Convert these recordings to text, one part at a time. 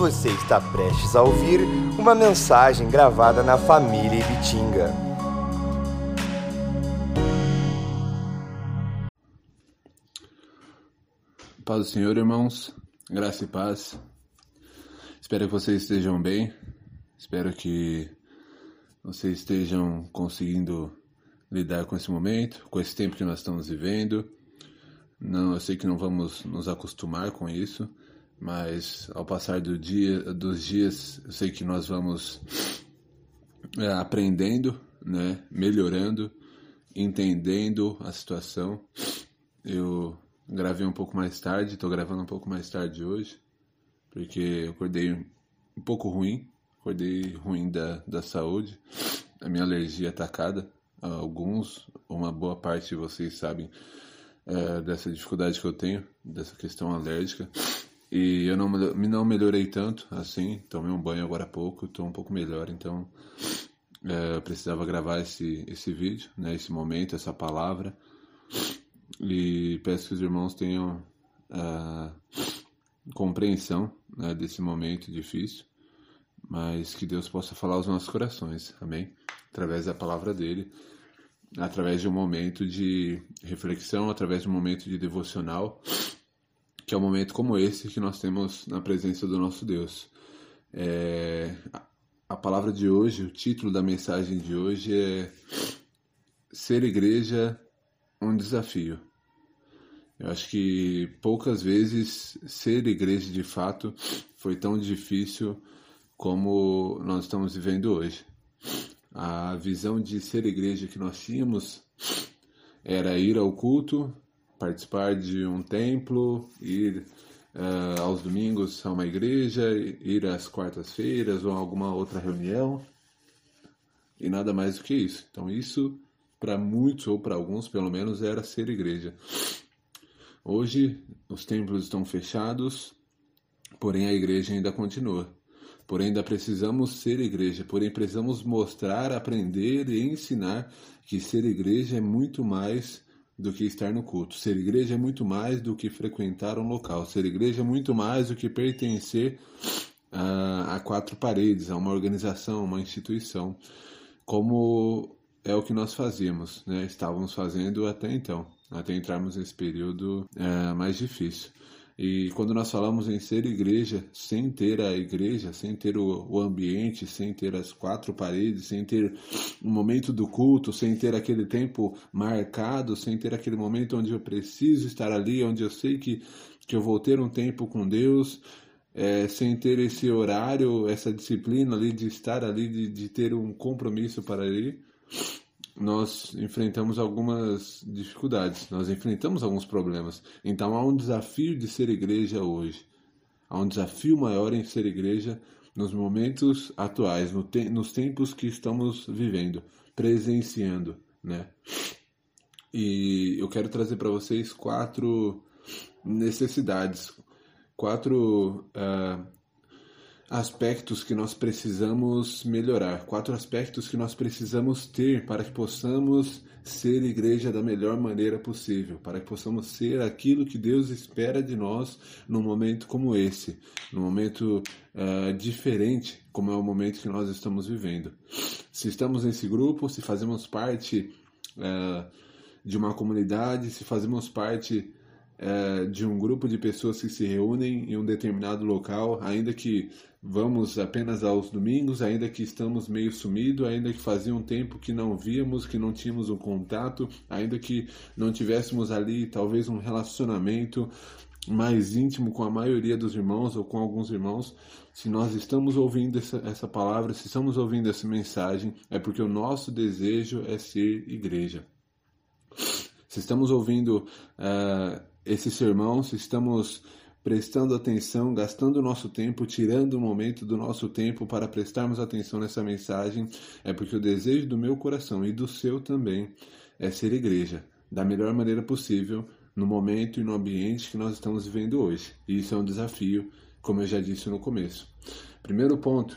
Você está prestes a ouvir uma mensagem gravada na família Ibitinga. Paz do Senhor, irmãos. Graça e paz. Espero que vocês estejam bem. Espero que vocês estejam conseguindo lidar com esse momento, com esse tempo que nós estamos vivendo. Não, eu sei que não vamos nos acostumar com isso, mas ao passar do dia, dos dias, eu sei que nós vamos é, aprendendo, né, melhorando, entendendo a situação. Eu gravei um pouco mais tarde, estou gravando um pouco mais tarde hoje, porque eu acordei um pouco ruim, acordei ruim da, da saúde, a minha alergia atacada, alguns, uma boa parte de vocês sabem é, dessa dificuldade que eu tenho, dessa questão alérgica. E eu não, não melhorei tanto assim, tomei um banho agora há pouco, estou um pouco melhor, então é, precisava gravar esse, esse vídeo, né, esse momento, essa palavra. E peço que os irmãos tenham a compreensão né, desse momento difícil, mas que Deus possa falar aos nossos corações, amém? Através da palavra dele através de um momento de reflexão, através de um momento de devocional, que é um momento como esse que nós temos na presença do nosso Deus. É, a palavra de hoje, o título da mensagem de hoje é Ser Igreja um Desafio. Eu acho que poucas vezes ser igreja de fato foi tão difícil como nós estamos vivendo hoje. A visão de ser igreja que nós tínhamos era ir ao culto, participar de um templo, ir uh, aos domingos a uma igreja, ir às quartas-feiras ou a alguma outra reunião e nada mais do que isso. Então, isso para muitos ou para alguns, pelo menos, era ser igreja. Hoje, os templos estão fechados, porém a igreja ainda continua. Porém, ainda precisamos ser igreja, porém, precisamos mostrar, aprender e ensinar que ser igreja é muito mais do que estar no culto. Ser igreja é muito mais do que frequentar um local. Ser igreja é muito mais do que pertencer a, a quatro paredes, a uma organização, uma instituição, como é o que nós fazíamos, né? estávamos fazendo até então, até entrarmos nesse período é, mais difícil. E quando nós falamos em ser igreja, sem ter a igreja, sem ter o, ambiente, sem ter as quatro paredes, sem ter o momento do culto, sem ter aquele tempo marcado, sem ter aquele momento onde eu preciso estar ali, onde eu sei que, que eu vou ter um tempo com Deus, é, sem ter esse horário, essa disciplina ali de estar ali, de, de ter um compromisso para ali nós enfrentamos algumas dificuldades, nós enfrentamos alguns problemas. Então há um desafio de ser igreja hoje. Há um desafio maior em ser igreja nos momentos atuais, no te nos tempos que estamos vivendo, presenciando, né? E eu quero trazer para vocês quatro necessidades, quatro uh, aspectos que nós precisamos melhorar, quatro aspectos que nós precisamos ter para que possamos ser igreja da melhor maneira possível, para que possamos ser aquilo que Deus espera de nós num momento como esse, num momento uh, diferente, como é o momento que nós estamos vivendo. Se estamos nesse grupo, se fazemos parte uh, de uma comunidade, se fazemos parte é, de um grupo de pessoas que se reúnem em um determinado local, ainda que vamos apenas aos domingos, ainda que estamos meio sumido, ainda que fazia um tempo que não víamos, que não tínhamos um contato, ainda que não tivéssemos ali talvez um relacionamento mais íntimo com a maioria dos irmãos ou com alguns irmãos, se nós estamos ouvindo essa, essa palavra, se estamos ouvindo essa mensagem, é porque o nosso desejo é ser igreja. Se estamos ouvindo uh, esse sermão, se estamos prestando atenção, gastando nosso tempo, tirando um momento do nosso tempo para prestarmos atenção nessa mensagem, é porque o desejo do meu coração e do seu também é ser igreja, da melhor maneira possível, no momento e no ambiente que nós estamos vivendo hoje. E isso é um desafio, como eu já disse no começo. Primeiro ponto,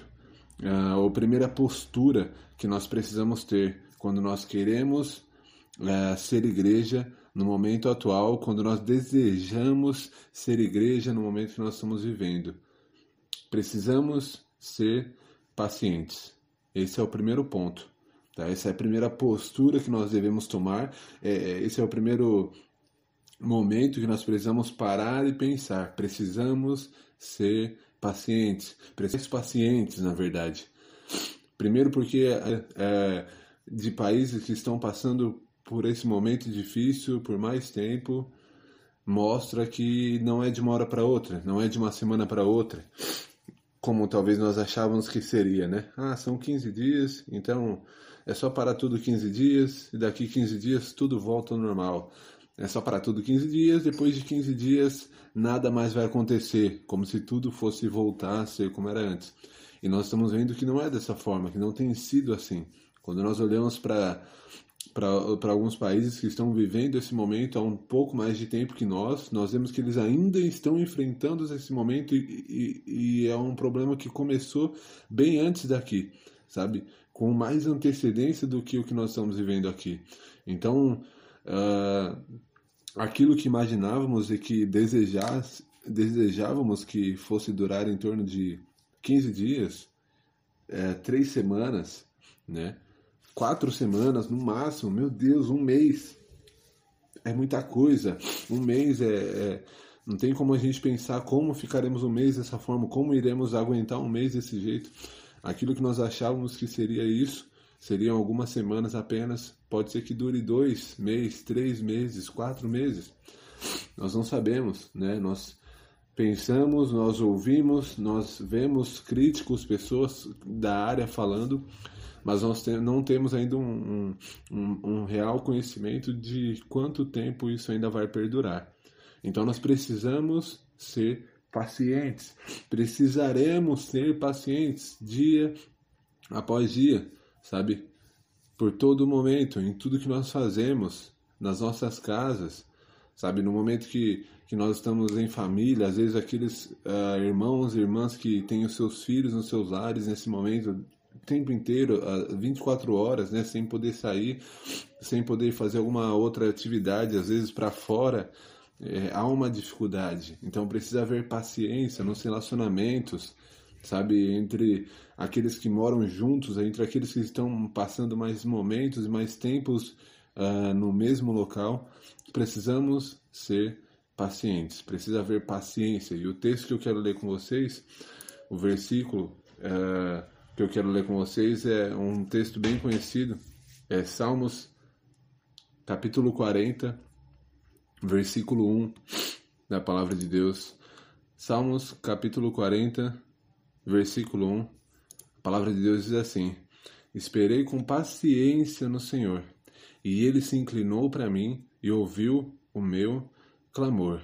uh, ou primeira postura que nós precisamos ter quando nós queremos uh, ser igreja no momento atual, quando nós desejamos ser igreja no momento que nós estamos vivendo. Precisamos ser pacientes. Esse é o primeiro ponto. Tá? Essa é a primeira postura que nós devemos tomar. É, é esse é o primeiro momento que nós precisamos parar e pensar. Precisamos ser pacientes. Precisamos ser pacientes, na verdade. Primeiro porque é, é, de países que estão passando por esse momento difícil por mais tempo, mostra que não é de uma hora para outra, não é de uma semana para outra, como talvez nós achávamos que seria, né? Ah, são 15 dias, então é só parar tudo 15 dias e daqui 15 dias tudo volta ao normal. É só parar tudo 15 dias, depois de 15 dias nada mais vai acontecer, como se tudo fosse voltar a ser como era antes. E nós estamos vendo que não é dessa forma, que não tem sido assim. Quando nós olhamos para para alguns países que estão vivendo esse momento há um pouco mais de tempo que nós, nós vemos que eles ainda estão enfrentando esse momento e, e, e é um problema que começou bem antes daqui, sabe? Com mais antecedência do que o que nós estamos vivendo aqui. Então, uh, aquilo que imaginávamos e que desejávamos que fosse durar em torno de 15 dias, é, três semanas, né? Quatro semanas no máximo, meu Deus, um mês é muita coisa. Um mês é, é, não tem como a gente pensar como ficaremos um mês dessa forma, como iremos aguentar um mês desse jeito. Aquilo que nós achávamos que seria isso, seriam algumas semanas apenas, pode ser que dure dois meses, três meses, quatro meses. Nós não sabemos, né? Nós pensamos, nós ouvimos, nós vemos críticos, pessoas da área falando, mas nós não temos ainda um, um, um real conhecimento de quanto tempo isso ainda vai perdurar. Então nós precisamos ser pacientes, precisaremos ser pacientes dia após dia, sabe? Por todo momento, em tudo que nós fazemos, nas nossas casas, sabe? No momento que, que nós estamos em família, às vezes aqueles uh, irmãos e irmãs que têm os seus filhos nos seus lares nesse momento tempo inteiro, 24 horas, né, sem poder sair, sem poder fazer alguma outra atividade, às vezes para fora, é, há uma dificuldade. Então precisa haver paciência nos relacionamentos, sabe, entre aqueles que moram juntos, entre aqueles que estão passando mais momentos e mais tempos uh, no mesmo local. Precisamos ser pacientes, precisa haver paciência. E o texto que eu quero ler com vocês, o versículo. Uh, que eu quero ler com vocês é um texto bem conhecido, é Salmos capítulo 40, versículo 1 da palavra de Deus. Salmos capítulo 40, versículo 1. A palavra de Deus diz assim: Esperei com paciência no Senhor, e ele se inclinou para mim e ouviu o meu clamor.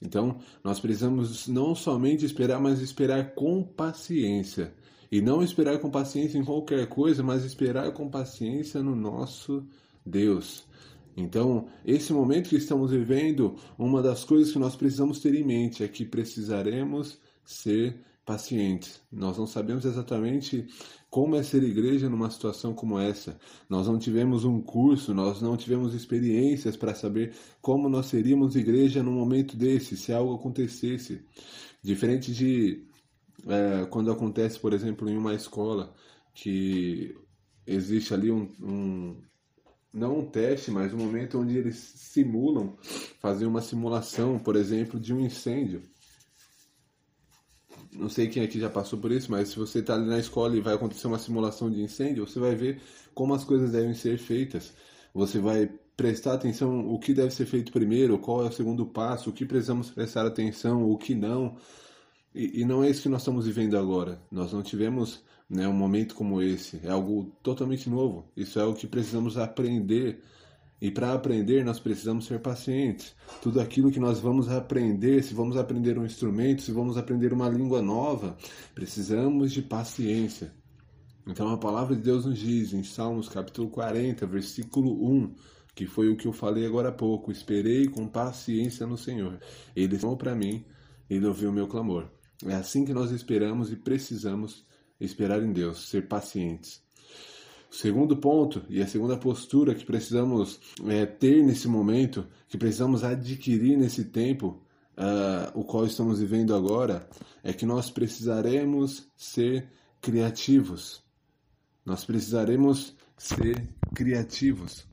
Então, nós precisamos não somente esperar, mas esperar com paciência. E não esperar com paciência em qualquer coisa, mas esperar com paciência no nosso Deus. Então, esse momento que estamos vivendo, uma das coisas que nós precisamos ter em mente é que precisaremos ser pacientes. Nós não sabemos exatamente como é ser igreja numa situação como essa. Nós não tivemos um curso, nós não tivemos experiências para saber como nós seríamos igreja num momento desse, se algo acontecesse. Diferente de é, quando acontece, por exemplo, em uma escola que existe ali um, um, não um teste, mas um momento onde eles simulam, fazem uma simulação, por exemplo, de um incêndio. Não sei quem aqui já passou por isso, mas se você está ali na escola e vai acontecer uma simulação de incêndio, você vai ver como as coisas devem ser feitas. Você vai prestar atenção o que deve ser feito primeiro, qual é o segundo passo, o que precisamos prestar atenção, o que não. E, e, não é isso que nós estamos vivendo agora. Nós não tivemos né, um momento como esse. É algo totalmente novo. Isso é o que precisamos aprender. E para aprender, nós precisamos ser pacientes. Tudo aquilo que nós vamos aprender, se vamos aprender um instrumento, se vamos aprender uma língua nova, precisamos de paciência. Então a palavra de Deus nos diz em Salmos capítulo 40, versículo 1, que foi o que eu falei agora há pouco: Esperei com paciência no Senhor. Ele falou para mim, ele ouviu o meu clamor. É assim que nós esperamos e precisamos esperar em Deus, ser pacientes. O segundo ponto e a segunda postura que precisamos é, ter nesse momento, que precisamos adquirir nesse tempo, uh, o qual estamos vivendo agora é que nós precisaremos ser criativos. Nós precisaremos ser criativos.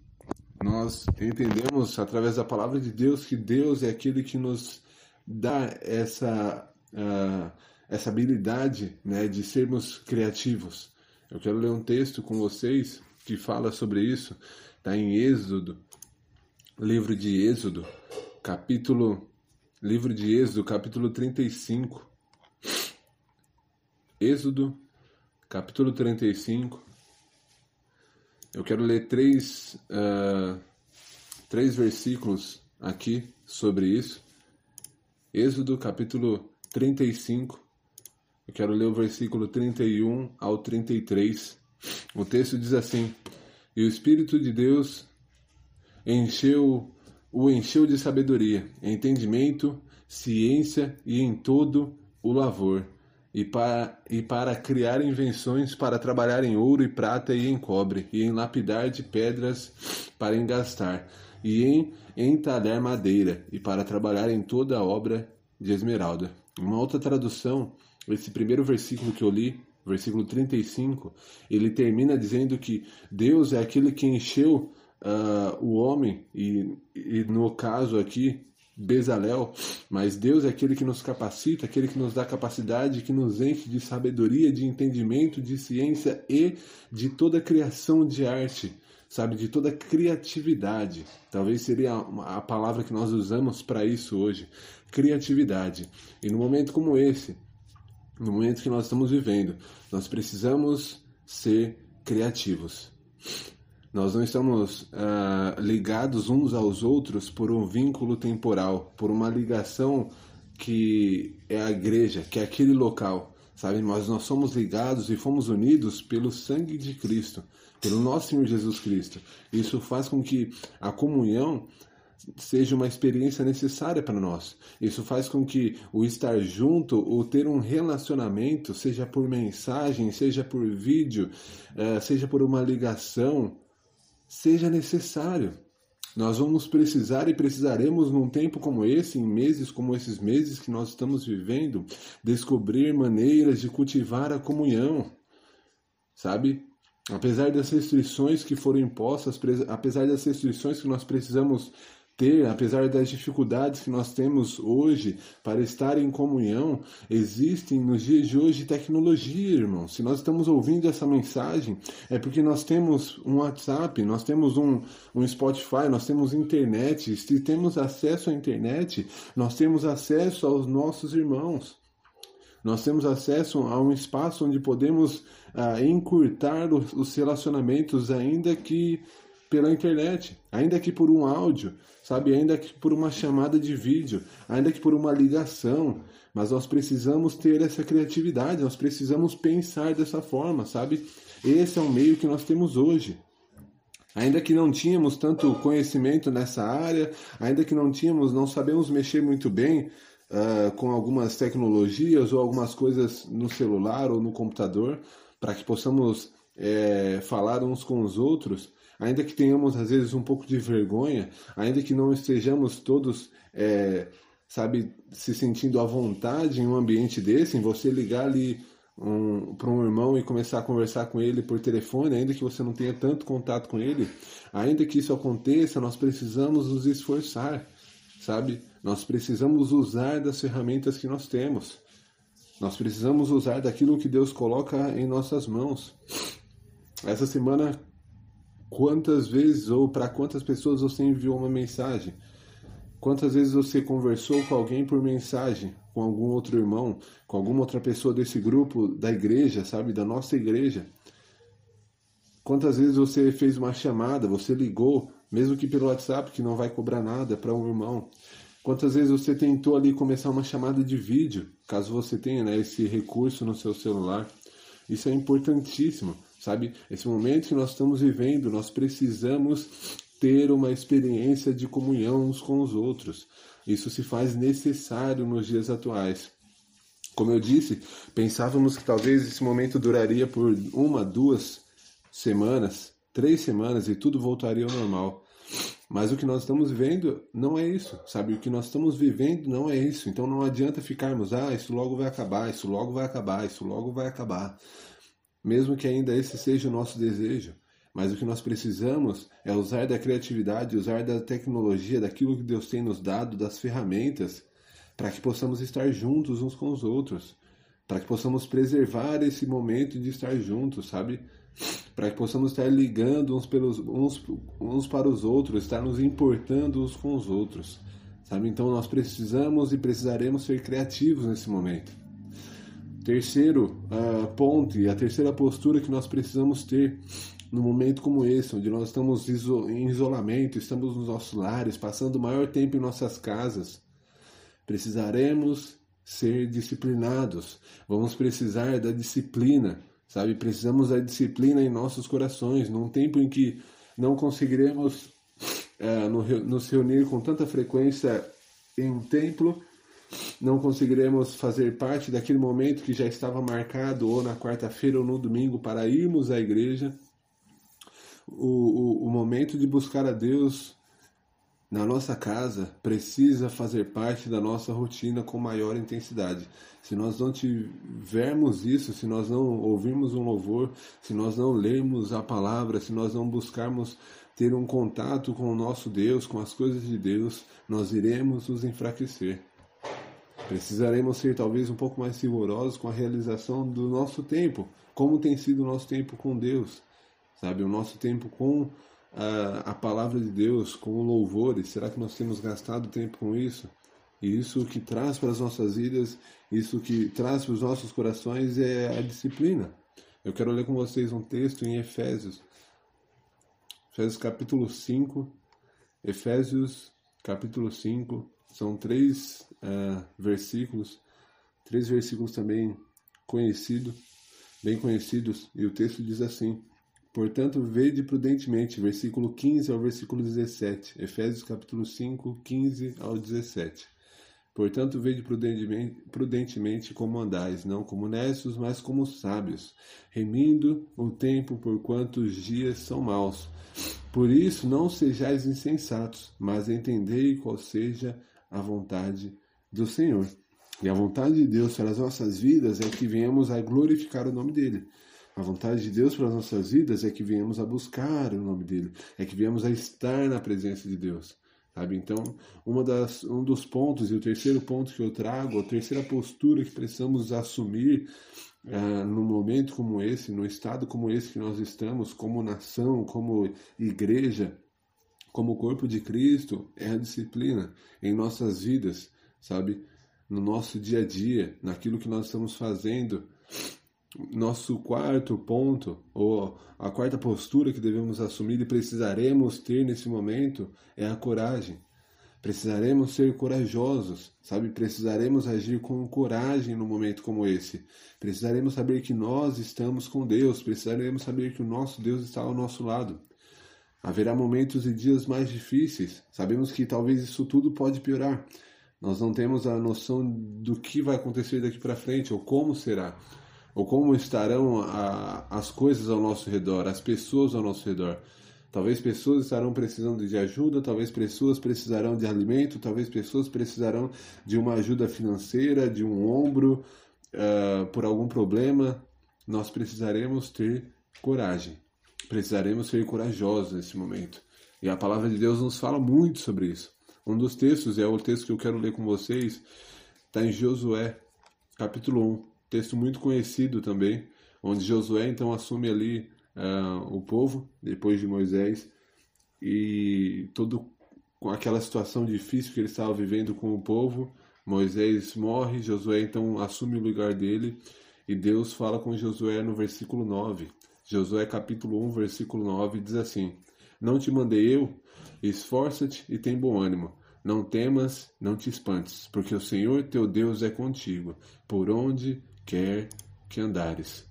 Nós entendemos através da palavra de Deus que Deus é aquele que nos dá essa, uh, essa habilidade né, de sermos criativos. Eu quero ler um texto com vocês que fala sobre isso. Está em Êxodo, livro de Êxodo, capítulo livro de Êxodo, capítulo 35. Êxodo, capítulo 35. Eu quero ler três, uh, três versículos aqui sobre isso. Êxodo, capítulo 35. Eu quero ler o versículo 31 ao 33. O texto diz assim: E o Espírito de Deus encheu o encheu de sabedoria, entendimento, ciência e em todo o lavor, e para, e para criar invenções para trabalhar em ouro e prata e em cobre, e em lapidar de pedras para engastar, e em entalhar madeira, e para trabalhar em toda a obra de esmeralda. Uma outra tradução, esse primeiro versículo que eu li, versículo 35, ele termina dizendo que Deus é aquele que encheu uh, o homem, e, e no caso aqui, Bezalel, mas Deus é aquele que nos capacita, aquele que nos dá capacidade, que nos enche de sabedoria, de entendimento, de ciência e de toda criação de arte, sabe, de toda criatividade. Talvez seria a palavra que nós usamos para isso hoje, criatividade. E no momento como esse, no momento que nós estamos vivendo, nós precisamos ser criativos. Nós não estamos uh, ligados uns aos outros por um vínculo temporal, por uma ligação que é a igreja, que é aquele local, sabe? Mas nós somos ligados e fomos unidos pelo sangue de Cristo, pelo nosso Senhor Jesus Cristo. Isso faz com que a comunhão seja uma experiência necessária para nós. Isso faz com que o estar junto, ou ter um relacionamento, seja por mensagem, seja por vídeo, uh, seja por uma ligação, seja necessário. Nós vamos precisar e precisaremos num tempo como esse, em meses como esses meses que nós estamos vivendo, descobrir maneiras de cultivar a comunhão. Sabe? Apesar das restrições que foram impostas, apesar das restrições que nós precisamos ter, apesar das dificuldades que nós temos hoje para estar em comunhão, existem nos dias de hoje tecnologia, irmão. Se nós estamos ouvindo essa mensagem, é porque nós temos um WhatsApp, nós temos um, um Spotify, nós temos internet. Se temos acesso à internet, nós temos acesso aos nossos irmãos. Nós temos acesso a um espaço onde podemos ah, encurtar os, os relacionamentos, ainda que pela internet, ainda que por um áudio, sabe? Ainda que por uma chamada de vídeo, ainda que por uma ligação. Mas nós precisamos ter essa criatividade, nós precisamos pensar dessa forma, sabe? Esse é o meio que nós temos hoje. Ainda que não tínhamos tanto conhecimento nessa área, ainda que não tínhamos, não sabemos mexer muito bem uh, com algumas tecnologias ou algumas coisas no celular ou no computador, para que possamos é, falar uns com os outros, ainda que tenhamos às vezes um pouco de vergonha, ainda que não estejamos todos, é, sabe, se sentindo à vontade em um ambiente desse, em você ligar ali um, para um irmão e começar a conversar com ele por telefone, ainda que você não tenha tanto contato com ele, ainda que isso aconteça, nós precisamos nos esforçar, sabe? Nós precisamos usar das ferramentas que nós temos. Nós precisamos usar daquilo que Deus coloca em nossas mãos. Essa semana Quantas vezes ou para quantas pessoas você enviou uma mensagem? Quantas vezes você conversou com alguém por mensagem, com algum outro irmão, com alguma outra pessoa desse grupo da igreja, sabe, da nossa igreja? Quantas vezes você fez uma chamada, você ligou, mesmo que pelo WhatsApp, que não vai cobrar nada para um irmão? Quantas vezes você tentou ali começar uma chamada de vídeo, caso você tenha né, esse recurso no seu celular? Isso é importantíssimo sabe? Esse momento que nós estamos vivendo, nós precisamos ter uma experiência de comunhão uns com os outros. Isso se faz necessário nos dias atuais. Como eu disse, pensávamos que talvez esse momento duraria por uma, duas semanas, três semanas e tudo voltaria ao normal. Mas o que nós estamos vivendo não é isso, sabe? O que nós estamos vivendo não é isso. Então não adianta ficarmos, ah, isso logo vai acabar, isso logo vai acabar, isso logo vai acabar. Mesmo que ainda esse seja o nosso desejo. Mas o que nós precisamos é usar da criatividade, usar da tecnologia, daquilo que Deus tem nos dado, das ferramentas, para que possamos estar juntos uns com os outros, para que possamos preservar esse momento de estar juntos, sabe? Para que possamos estar ligando uns, pelos, uns, uns para os outros, estar nos importando uns com os outros, sabe? Então nós precisamos e precisaremos ser criativos nesse momento. Terceiro ponto e a terceira postura que nós precisamos ter num momento como esse, onde nós estamos em isolamento, estamos nos nossos lares, passando o maior tempo em nossas casas, precisaremos ser disciplinados. Vamos precisar da disciplina, sabe? Precisamos da disciplina em nossos corações, num tempo em que não conseguiremos é, nos reunir com tanta frequência em um templo, não conseguiremos fazer parte daquele momento que já estava marcado ou na quarta-feira ou no domingo para irmos à igreja o, o, o momento de buscar a Deus na nossa casa precisa fazer parte da nossa rotina com maior intensidade. Se nós não tivermos isso, se nós não ouvirmos um louvor, se nós não lermos a palavra, se nós não buscarmos ter um contato com o nosso Deus, com as coisas de Deus, nós iremos nos enfraquecer. Precisaremos ser talvez um pouco mais rigorosos com a realização do nosso tempo, como tem sido o nosso tempo com Deus sabe? O nosso tempo com a, a palavra de Deus, com o louvores, será que nós temos gastado tempo com isso? E isso que traz para as nossas vidas, isso que traz para os nossos corações é a disciplina. Eu quero ler com vocês um texto em Efésios, Efésios capítulo 5, Efésios capítulo 5, são três uh, versículos, três versículos também conhecidos, bem conhecidos, e o texto diz assim: Portanto, vede prudentemente, versículo 15 ao versículo 17, Efésios capítulo 5, 15 ao 17. Portanto, vede prudentemente, prudentemente como andais, não como nestos, mas como sábios, remindo o tempo, porquanto os dias são maus. Por isso, não sejais insensatos, mas entendei qual seja a vontade do Senhor. E a vontade de Deus para as nossas vidas é que venhamos a glorificar o nome dele. A vontade de Deus para as nossas vidas é que venhamos a buscar o nome dele, é que venhamos a estar na presença de Deus. Sabe? Então, uma das, um dos pontos, e o terceiro ponto que eu trago, a terceira postura que precisamos assumir uh, num momento como esse, no estado como esse que nós estamos, como nação, como igreja, como corpo de Cristo, é a disciplina em nossas vidas, sabe? No nosso dia a dia, naquilo que nós estamos fazendo nosso quarto ponto, ou a quarta postura que devemos assumir e precisaremos ter nesse momento é a coragem. Precisaremos ser corajosos, sabe? Precisaremos agir com coragem num momento como esse. Precisaremos saber que nós estamos com Deus, precisaremos saber que o nosso Deus está ao nosso lado. Haverá momentos e dias mais difíceis. Sabemos que talvez isso tudo pode piorar. Nós não temos a noção do que vai acontecer daqui para frente ou como será ou como estarão a, as coisas ao nosso redor, as pessoas ao nosso redor. Talvez pessoas estarão precisando de ajuda, talvez pessoas precisarão de alimento, talvez pessoas precisarão de uma ajuda financeira, de um ombro uh, por algum problema. Nós precisaremos ter coragem, precisaremos ser corajosos nesse momento. E a palavra de Deus nos fala muito sobre isso. Um dos textos, é o texto que eu quero ler com vocês, está em Josué, capítulo 1 texto muito conhecido também, onde Josué então assume ali uh, o povo depois de Moisés e todo com aquela situação difícil que ele estava vivendo com o povo, Moisés morre, Josué então assume o lugar dele e Deus fala com Josué no versículo 9. Josué capítulo 1, versículo 9 diz assim: Não te mandei eu? Esforça-te e tem bom ânimo. Não temas, não te espantes, porque o Senhor teu Deus é contigo, por onde quer que andares.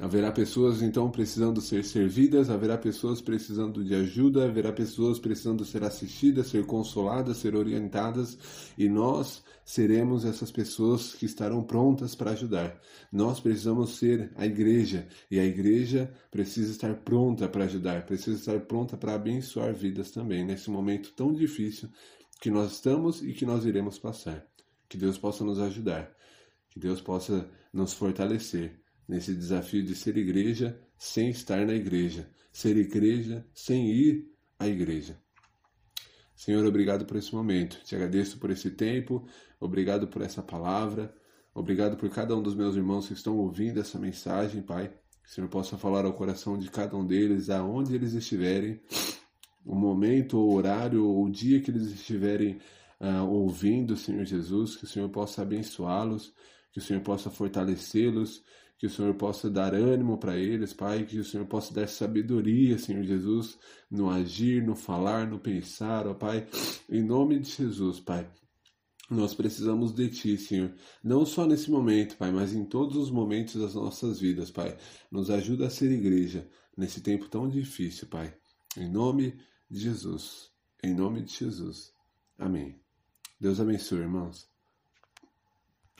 Haverá pessoas então precisando ser servidas, haverá pessoas precisando de ajuda, haverá pessoas precisando ser assistidas, ser consoladas, ser orientadas, e nós seremos essas pessoas que estarão prontas para ajudar. Nós precisamos ser a igreja, e a igreja precisa estar pronta para ajudar, precisa estar pronta para abençoar vidas também, nesse momento tão difícil que nós estamos e que nós iremos passar. Que Deus possa nos ajudar, que Deus possa nos fortalecer nesse desafio de ser igreja sem estar na igreja, ser igreja sem ir à igreja. Senhor, obrigado por esse momento. Te agradeço por esse tempo, obrigado por essa palavra, obrigado por cada um dos meus irmãos que estão ouvindo essa mensagem, Pai. Que o Senhor possa falar ao coração de cada um deles, aonde eles estiverem, o momento, o horário, o dia que eles estiverem uh, ouvindo, Senhor Jesus, que o Senhor possa abençoá-los, que o Senhor possa fortalecê-los, que o Senhor possa dar ânimo para eles, Pai, que o Senhor possa dar sabedoria, Senhor Jesus, no agir, no falar, no pensar, ó Pai, em nome de Jesus, Pai. Nós precisamos de Ti, Senhor, não só nesse momento, Pai, mas em todos os momentos das nossas vidas, Pai. Nos ajuda a ser igreja nesse tempo tão difícil, Pai. Em nome de Jesus. Em nome de Jesus. Amém. Deus abençoe, irmãos.